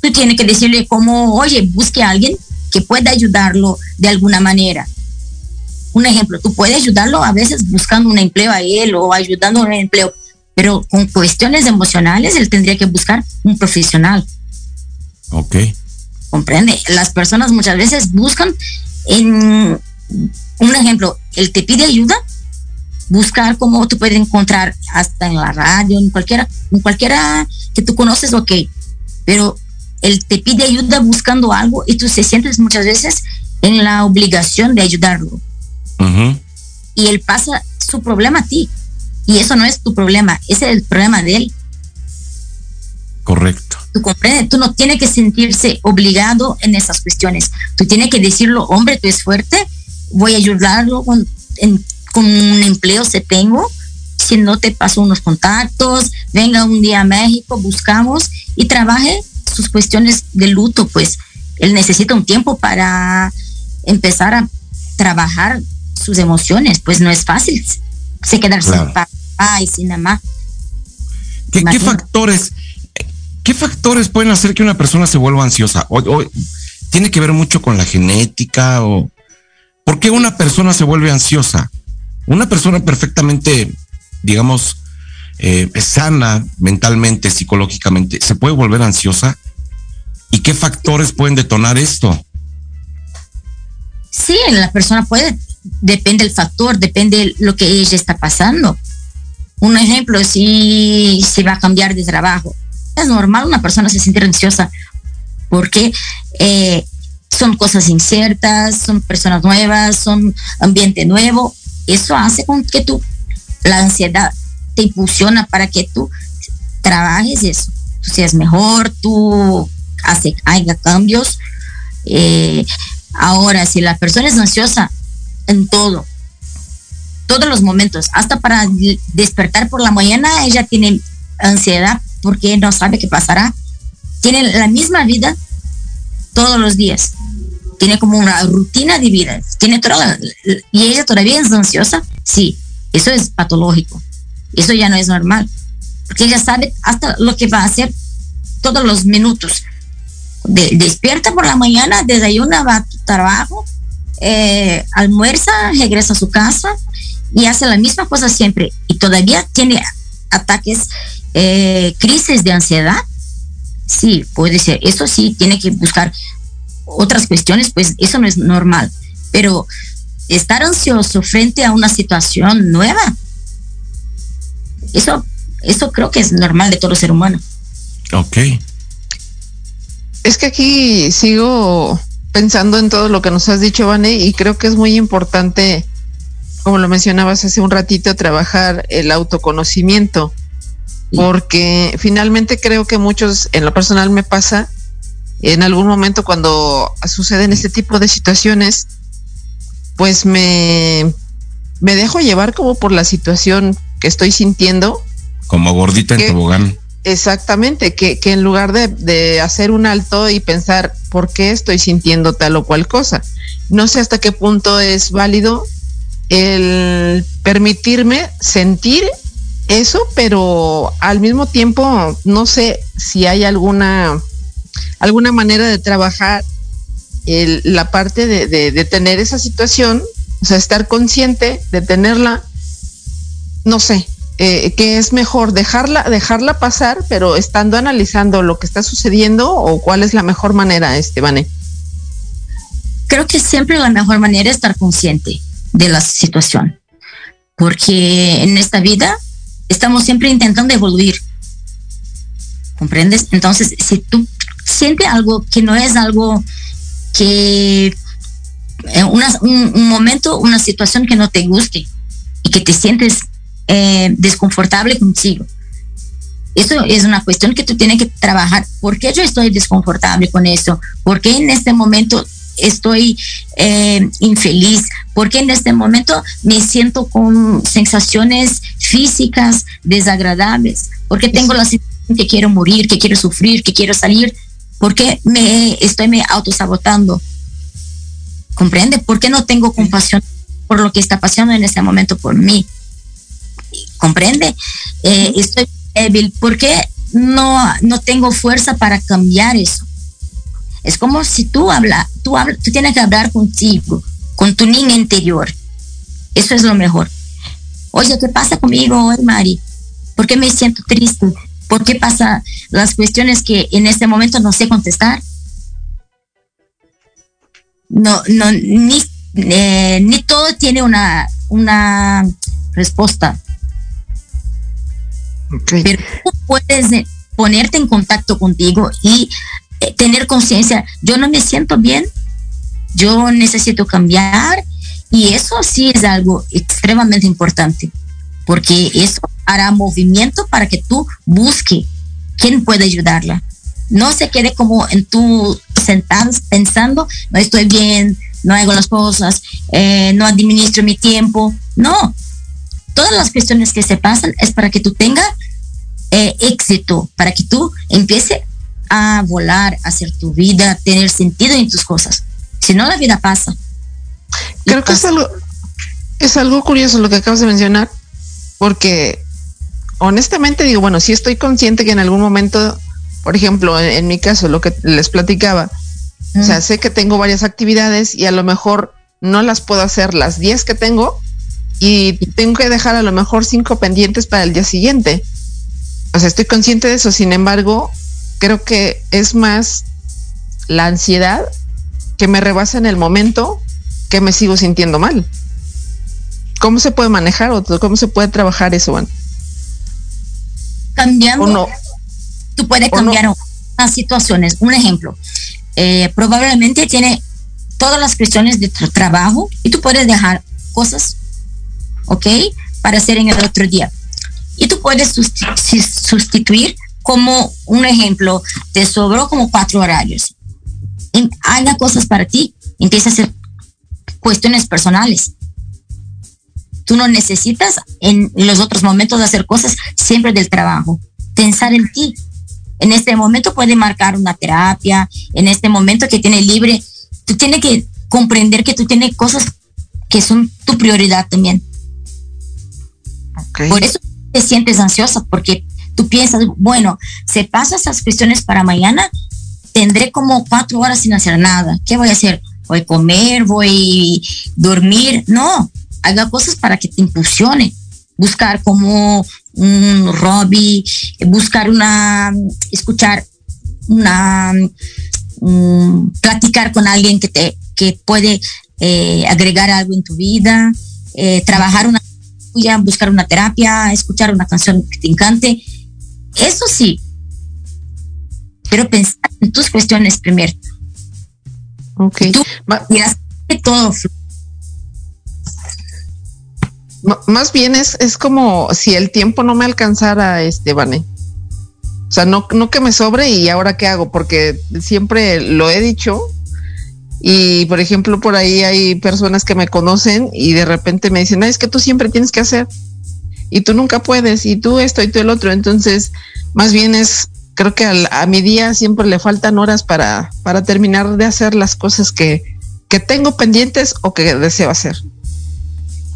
tú tienes que decirle como, oye, busque a alguien que pueda ayudarlo de alguna manera. Un ejemplo, tú puedes ayudarlo a veces buscando un empleo a él o ayudando en un empleo, pero con cuestiones emocionales él tendría que buscar un profesional. Ok. comprende. Las personas muchas veces buscan en un ejemplo, él te pide ayuda, buscar cómo tú puedes encontrar hasta en la radio, en cualquiera, en cualquiera que tú conoces, ok, pero él te pide ayuda buscando algo y tú se sientes muchas veces en la obligación de ayudarlo y él pasa su problema a ti y eso no es tu problema, ese es el problema de él. Correcto. tú comprendes, tú no tienes que sentirse obligado en esas cuestiones. Tú tienes que decirlo, hombre, tú es fuerte, voy a ayudarlo con, en- con un empleo si tengo, si no te paso unos contactos, venga un día a México, buscamos y trabaje sus cuestiones de luto, pues él necesita un tiempo para empezar a trabajar sus emociones, pues no es fácil se quedar Claro. sin papá y sin mamá. ¿Qué, qué factores, qué factores pueden hacer que una persona se vuelva ansiosa? O, o- tiene que ver mucho con la genética o ¿por qué una persona se vuelve ansiosa? Una persona perfectamente, digamos, eh, sana mentalmente, psicológicamente, se puede volver ansiosa. ¿Y qué factores pueden detonar esto? Sí, la persona puede, depende del factor, depende de lo que ella está pasando. Un ejemplo, si se va a cambiar de trabajo, es normal una persona se sentir ansiosa porque eh, son cosas inciertas, son personas nuevas, son ambiente nuevo. Eso hace con que tú, la ansiedad te impulsiona para que tú trabajes eso, tú seas mejor, tú hace, haga cambios. Eh, ahora, si la persona es ansiosa en todo, todos los momentos, hasta para despertar por la mañana, ella tiene ansiedad porque no sabe qué pasará. Tiene la misma vida todos los días. Tiene como una rutina de vida. Tiene toda y ella todavía es ansiosa. Sí, eso es patológico. Eso ya no es normal. Porque ella sabe hasta lo que va a hacer todos los minutos. De- despierta por la mañana, desayuna, va a tu trabajo, eh, almuerza, regresa a su casa y hace la misma cosa siempre. Y todavía tiene ataques, eh, crisis de ansiedad. Sí, puede ser. Eso sí, tiene que buscar otras cuestiones, pues eso no es normal. Pero estar ansioso frente a una situación nueva, eso, eso creo que es normal de todo ser humano. Ok. Es que aquí sigo pensando en todo lo que nos has dicho, Vane, y creo que es muy importante, como lo mencionabas hace un ratito, trabajar el autoconocimiento, porque finalmente creo que muchos, en lo personal me pasa, en algún momento cuando suceden este tipo de situaciones, pues me, me dejo llevar como por la situación que estoy sintiendo. Como gordita en tobogán. Exactamente, que, en lugar de, hacer un alto y pensar por qué estoy sintiendo tal o cual cosa. No sé hasta qué punto es válido el permitirme sentir eso, pero al mismo tiempo no sé si hay alguna alguna manera de trabajar la parte de, de, tener esa situación, o sea, estar consciente de tenerla, no sé, eh, que es mejor dejarla, dejarla pasar, pero estando analizando lo que está sucediendo o cuál es la mejor manera, Estebane. Creo que siempre la mejor manera es estar consciente de la situación, porque en esta vida estamos siempre intentando evoluir. ¿Comprendes? Entonces, si tú siente algo que no es algo que eh, un, un, momento, una situación que no te guste y que te sientes eh, desconfortable contigo. Eso es una cuestión que tú tienes que trabajar. ¿Por qué yo estoy desconfortable con eso? ¿Por qué en este momento estoy eh, infeliz? ¿Por qué en este momento me siento con sensaciones físicas desagradables? ¿Por qué tengo la sensación que quiero morir, que quiero sufrir, que quiero salir? ¿Por qué me estoy me autosabotando? ¿Comprende? ¿Por qué no tengo compasión por lo que está pasando en este momento por mí? ¿Comprende? Eh, estoy débil. ¿Por qué no, no tengo fuerza para cambiar eso? Es como si tú hablas, tú, habla, tú tienes que hablar contigo, con tu niña interior. Eso es lo mejor. Oye, ¿qué pasa conmigo hoy, Mari? ¿Por qué me siento triste? ¿Por qué pasa las cuestiones que en este momento no sé contestar? No, no, ni, eh, ni todo tiene una, una respuesta. Pero tú puedes ponerte en contacto contigo y eh, tener conciencia, yo no me siento bien, yo necesito cambiar y eso sí es algo extremadamente importante, porque eso hará movimiento para que tú busque quién puede ayudarla. No se quede como en tú sentados pensando, no estoy bien, no hago las cosas, eh, no administro mi tiempo. No, todas las cuestiones que se pasan es para que tú tengas eh, éxito, para que tú empieces a volar, a hacer tu vida, a tener sentido en tus cosas. Si no, la vida pasa. Creo que es algo, es algo curioso lo que acabas de mencionar, porque honestamente digo, bueno, si estoy consciente que en algún momento, por ejemplo, en, en mi caso, lo que les platicaba, mm. o sea, sé que tengo varias actividades y a lo mejor no las puedo hacer las 10 que tengo y tengo que dejar a lo mejor cinco pendientes para el día siguiente. O sea, estoy consciente de eso, sin embargo, creo que es más la ansiedad que me rebasa en el momento que me sigo sintiendo mal. ¿Cómo se puede manejar o cómo se puede trabajar eso? Cambiando. ¿O no? Tú puedes cambiar no? las situaciones. Un ejemplo, eh, probablemente tiene todas las cuestiones de tu trabajo y tú puedes dejar cosas, ¿ok? Para hacer en el otro día. Y tú puedes sustituir como un ejemplo, te sobró como cuatro horarios. Haga cosas para ti, empieza a hacer cuestiones personales. Tú no necesitas en los otros momentos hacer cosas siempre del trabajo. Pensar en ti. En este momento puede marcar una terapia, en este momento que tiene libre, tú tienes que comprender que tú tienes cosas que son tu prioridad también. Por eso te sientes ansiosa, porque tú piensas, bueno, se pasan esas cuestiones para mañana, tendré como cuatro horas sin hacer nada. ¿Qué voy a hacer? Voy a comer, voy a dormir. No, haga cosas para que te impulsione. Buscar como un hobby, buscar una, escuchar una mm, platicar con alguien que te que puede eh, agregar algo en tu vida, eh, trabajar una tuya, buscar una terapia, escuchar una canción que te encante. Eso sí, pero pensar en tus cuestiones primero. Ok. Tú que todo. M- más bien es, es como si el tiempo no me alcanzara, este, Vane. O sea, no, no que me sobre y ahora qué hago, porque siempre lo he dicho. Y por ejemplo, por ahí hay personas que me conocen y de repente me dicen, "Ay, es que tú siempre tienes que hacer y tú nunca puedes y tú esto y tú el otro. Entonces, más bien es, creo que al- a mi día siempre le faltan horas para, para terminar de hacer las cosas que, que tengo pendientes o que deseo hacer.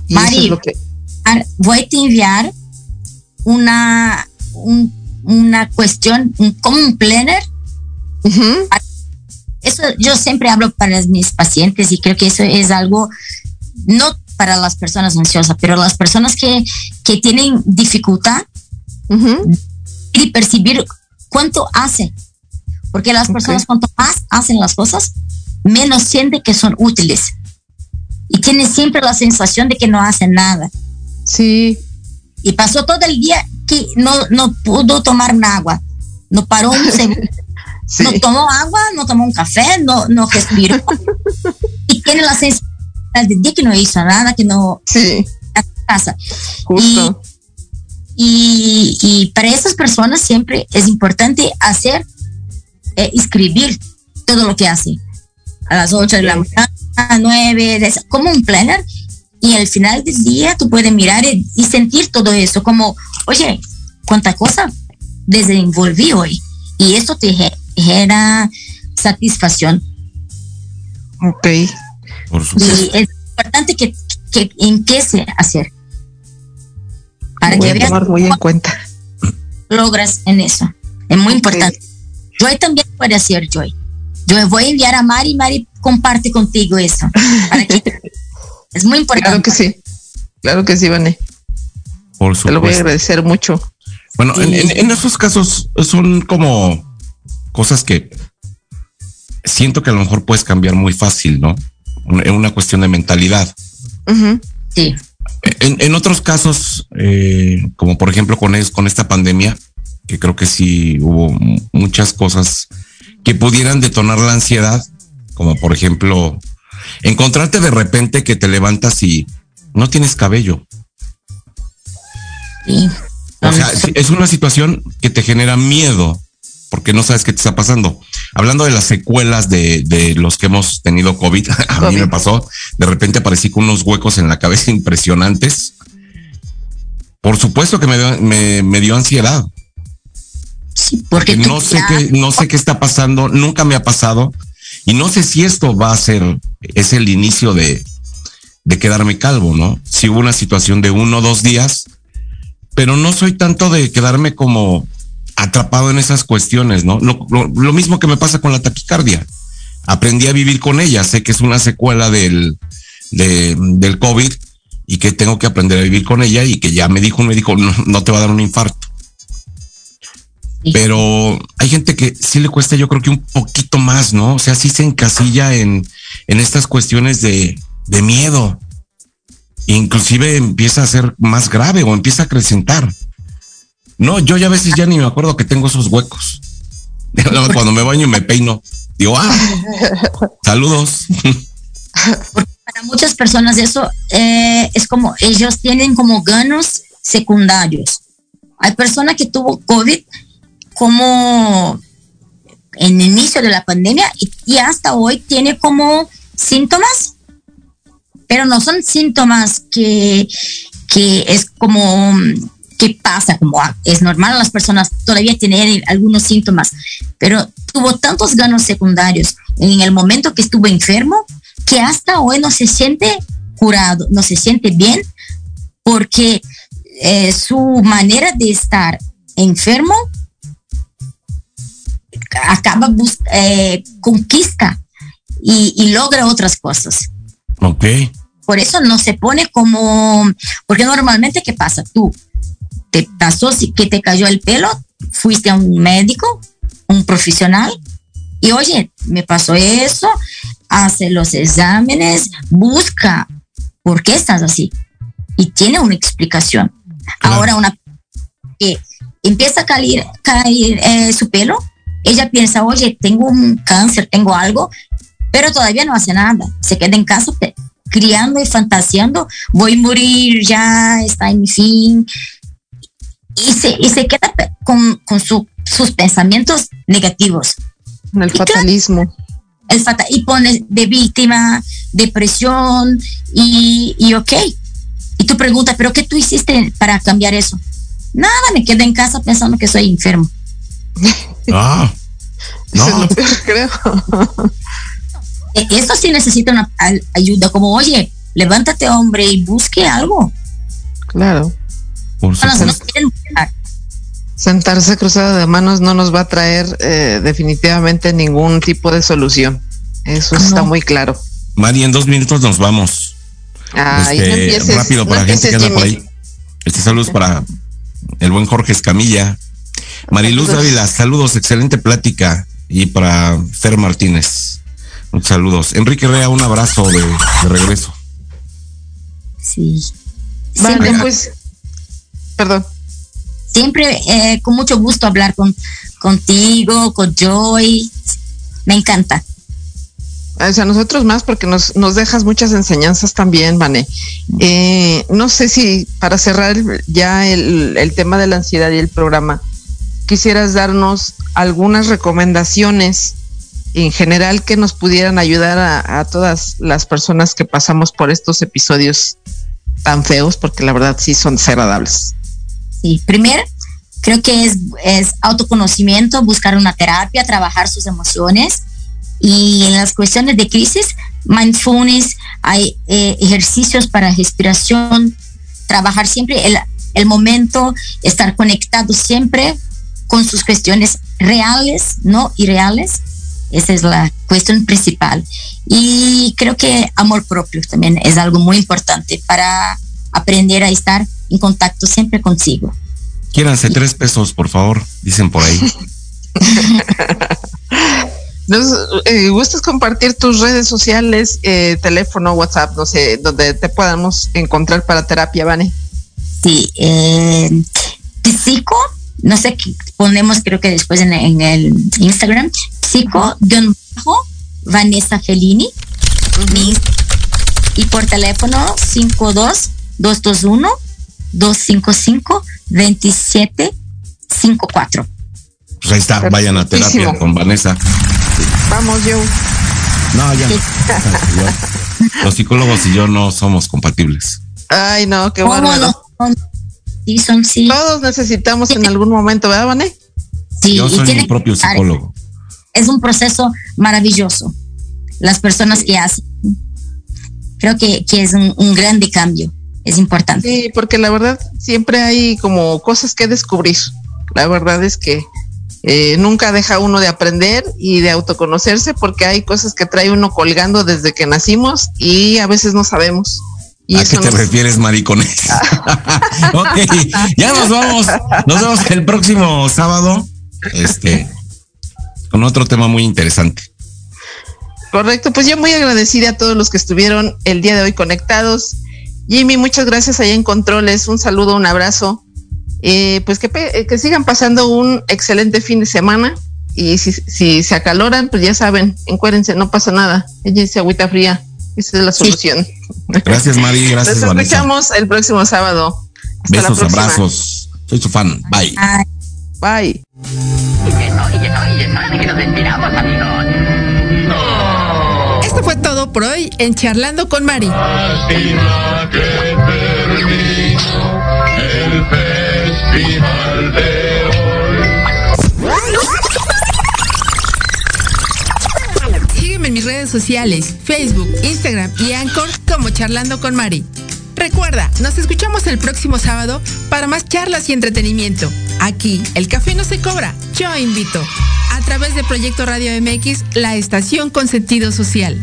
Y Mari, es lo que, Ar- voy a enviar una, un- una cuestión, un- como un planner. Eso yo siempre hablo para mis pacientes y creo que eso es algo, no para las personas ansiosas, pero las personas que, que tienen dificultad Ujú. y percibir cuánto hacen. Porque las personas cuanto más hacen las cosas, menos sienten que son útiles. Y tienen siempre la sensación de que no hacen nada. Sí, Y pasó todo el día que no, no pudo tomar un agua. No paró un segundo. Sí. No tomó agua, no tomó un café, no, no respiró. y tiene la sensación día que no hizo nada, que no sí, casa. justo. Y, y para esas personas siempre es importante hacer, eh, escribir todo lo que hace. A las 8 de la mañana, a 9, de esa- como un planner. Y al final del día tú puedes mirar y, y sentir todo eso, como, oye, cuánta cosa desenvolví hoy. Y eso te ge- genera satisfacción. Ok. Por supuesto. Y es importante que, que empiece a hacer. Para Voy que a veas tomar muy en cuenta. logras en eso. Es muy importante. Joy también puede hacer, Joy. Yo voy a enviar a Mari, Mari comparte contigo eso. para que- es muy importante. Claro que sí. Claro que sí, Vane. Por Te lo voy a supuesto. agradecer mucho. Bueno, en, en- en esos casos son como cosas que siento que a lo mejor puedes cambiar muy fácil, ¿no? En una cuestión de mentalidad. Sí. En, en otros casos, eh, como por ejemplo con, es- con esta pandemia, que creo que sí hubo mu- muchas cosas que pudieran detonar la ansiedad, como por ejemplo, encontrarte de repente que te levantas y no tienes cabello. sí. O sea, es una situación que te genera miedo porque no sabes qué te está pasando. Hablando de las secuelas de, de los que hemos tenido COVID, a mí me pasó, de repente aparecí con unos huecos en la cabeza impresionantes. Por supuesto que me dio, me, me dio ansiedad. Sí, porque tú no sé ya- qué, no sé qué está pasando, nunca me ha pasado y no sé si esto va a ser, es el inicio de, de quedarme calvo, ¿no? Si hubo una situación de uno o dos días, pero no soy tanto de quedarme como atrapado en esas cuestiones, ¿no? Lo, lo- lo mismo que me pasa con la taquicardia. Aprendí a vivir con ella, sé que es una secuela del, de- del COVID y que tengo que aprender a vivir con ella y que ya me dijo un médico, no, no te va a dar un infarto. Sí. Pero hay gente que sí le cuesta, yo creo que un poquito más, ¿no? O sea, sí se encasilla en, en estas cuestiones de, de miedo. Inclusive empieza a ser más grave o empieza a acrecentar. No, yo ya a veces ya ni me acuerdo que tengo esos huecos. Cuando me baño me peino, digo, ah, saludos. para muchas personas eso eh, es como ellos tienen como ganos secundarios. Hay personas que tuvo COVID como en el inicio de la pandemia y, y hasta hoy tiene como síntomas, pero no son síntomas que, que es como que pasa, como ah, es normal las personas todavía tener algunos síntomas, pero tuvo tantos ganos secundarios en el momento que estuvo enfermo que hasta hoy no se siente curado, no se siente bien, porque eh, su manera de estar enfermo acaba eh, conquista y, y logra otras cosas. Ok. Por eso no se pone como, porque normalmente ¿qué pasa? Tú te pasó que te cayó el pelo, fuiste a un médico, un profesional, Y oye, me pasó eso, hace los exámenes, busca por qué estás así. Y tiene una explicación. Ahora una que empieza a caer, caer eh, su pelo, ella piensa, oye, tengo un cáncer, tengo algo, pero todavía no hace nada. Se queda en casa criando y fantaseando, voy a morir, ya está en mi fin. Y se, y se queda con, con su- sus pensamientos negativos. El Y claro, fatalismo. el fata- y pone de víctima, depresión y, y ok. Y tú preguntas, ¿pero qué tú hiciste para cambiar eso? Nada, me quedé en casa pensando que soy enfermo. Ah, Eso es no, lo peor, creo. E- Esto sí necesita una ayuda, como, oye, levántate hombre y busque algo. Claro. Por No, no, no supuesto. Sentarse cruzado de manos no nos va a traer eh, definitivamente ningún tipo de solución. Eso está No. muy claro. Mari, en dos minutos nos vamos. Ay, Este, no empieces, rápido no para la gente que anda por ahí. Este saludos para el buen Jorge Escamilla. Mariluz. Dávila, saludos, excelente plática. Y para Fer Martínez, saludos. Enrique Rea, un abrazo de, de regreso. Sí. Vale, pues, perdón. siempre eh, con mucho gusto hablar con, contigo, con Joy. Me encanta. O sea, nosotros más porque nos, nos dejas muchas enseñanzas también, Vane. Eh, no sé si para cerrar ya el, el tema de la ansiedad y el programa, quisieras darnos algunas recomendaciones en general que nos pudieran ayudar a, a todas las personas que pasamos por estos episodios tan feos, porque la verdad sí son desagradables. Sí, primero, creo que es, autoconocimiento, buscar una terapia, trabajar sus emociones. Y en las cuestiones de crisis, mindfulness, hay eh, ejercicios para respiración, trabajar siempre el, el momento, estar conectado siempre con sus cuestiones reales, no irreales. Esa es la cuestión principal. Y creo que amor propio también es algo muy importante para aprender a estar en contacto siempre consigo. Quiéranse tres pesos, por favor, dicen por ahí. ¿Nos eh, gustas compartir tus redes sociales, eh, teléfono, WhatsApp, no sé, donde te podamos encontrar para terapia, Vane? Sí, eh, psico, no sé qué ponemos, creo que después en, en el Instagram, psico, guion bajo, Vanessa Fellini, y por teléfono 52 221 255 2754. Pues ahí está, vayan a terapia con Vanessa. Vamos, yo. No, ya no. Los psicólogos y yo no somos compatibles. Ay, no, qué ¿Cómo bárbaro. no? Sí, son sí. Todos necesitamos en algún momento, ¿verdad, Vane? sí, Yo y soy mi propio psicólogo. es un proceso maravilloso. Las personas que hacen, creo que, que es un, un grande cambio, es importante. Sí, porque la verdad siempre hay como cosas que descubrir. La verdad es que eh, nunca deja uno de aprender y de autoconocerse porque hay cosas que trae uno colgando desde que nacimos y a veces no sabemos. Y ¿A qué te nos- refieres, maricones? ok, ya nos vamos. Nos vemos el próximo sábado. Este, con otro tema muy interesante. Correcto, pues yo muy agradecida a todos los que estuvieron el día de hoy conectados. Jimmy, muchas gracias allá en Controles. Un saludo, un abrazo. Eh, pues que, pe- eh, que sigan pasando un excelente fin de semana. Y si, si se acaloran, pues ya saben, encuérense, no pasa nada. Échense agüita fría. Esa es la solución. Gracias, Mari. Gracias, Nos Vanessa. escuchamos el próximo sábado. Hasta la Besos, próxima. abrazos. Soy su fan. Bye. Bye. Esto fue todo por hoy en Charlando con Mari. Lástima que terminó el festival de Sígueme en mis redes sociales, Facebook, Instagram y Anchor como Charlando con Mari. Recuerda, nos escuchamos el próximo sábado para más charlas y entretenimiento. Aquí, el café no se cobra, yo invito. A través de Proyecto Radio MX, la estación con sentido social.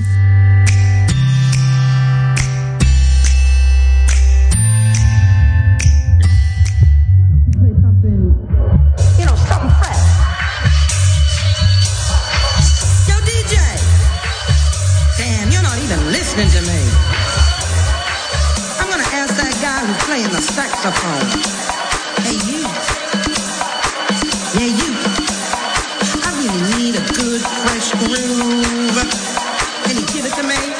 Saxophone. Hey you. Yeah you. I really need a good fresh groove. Can you give it to me?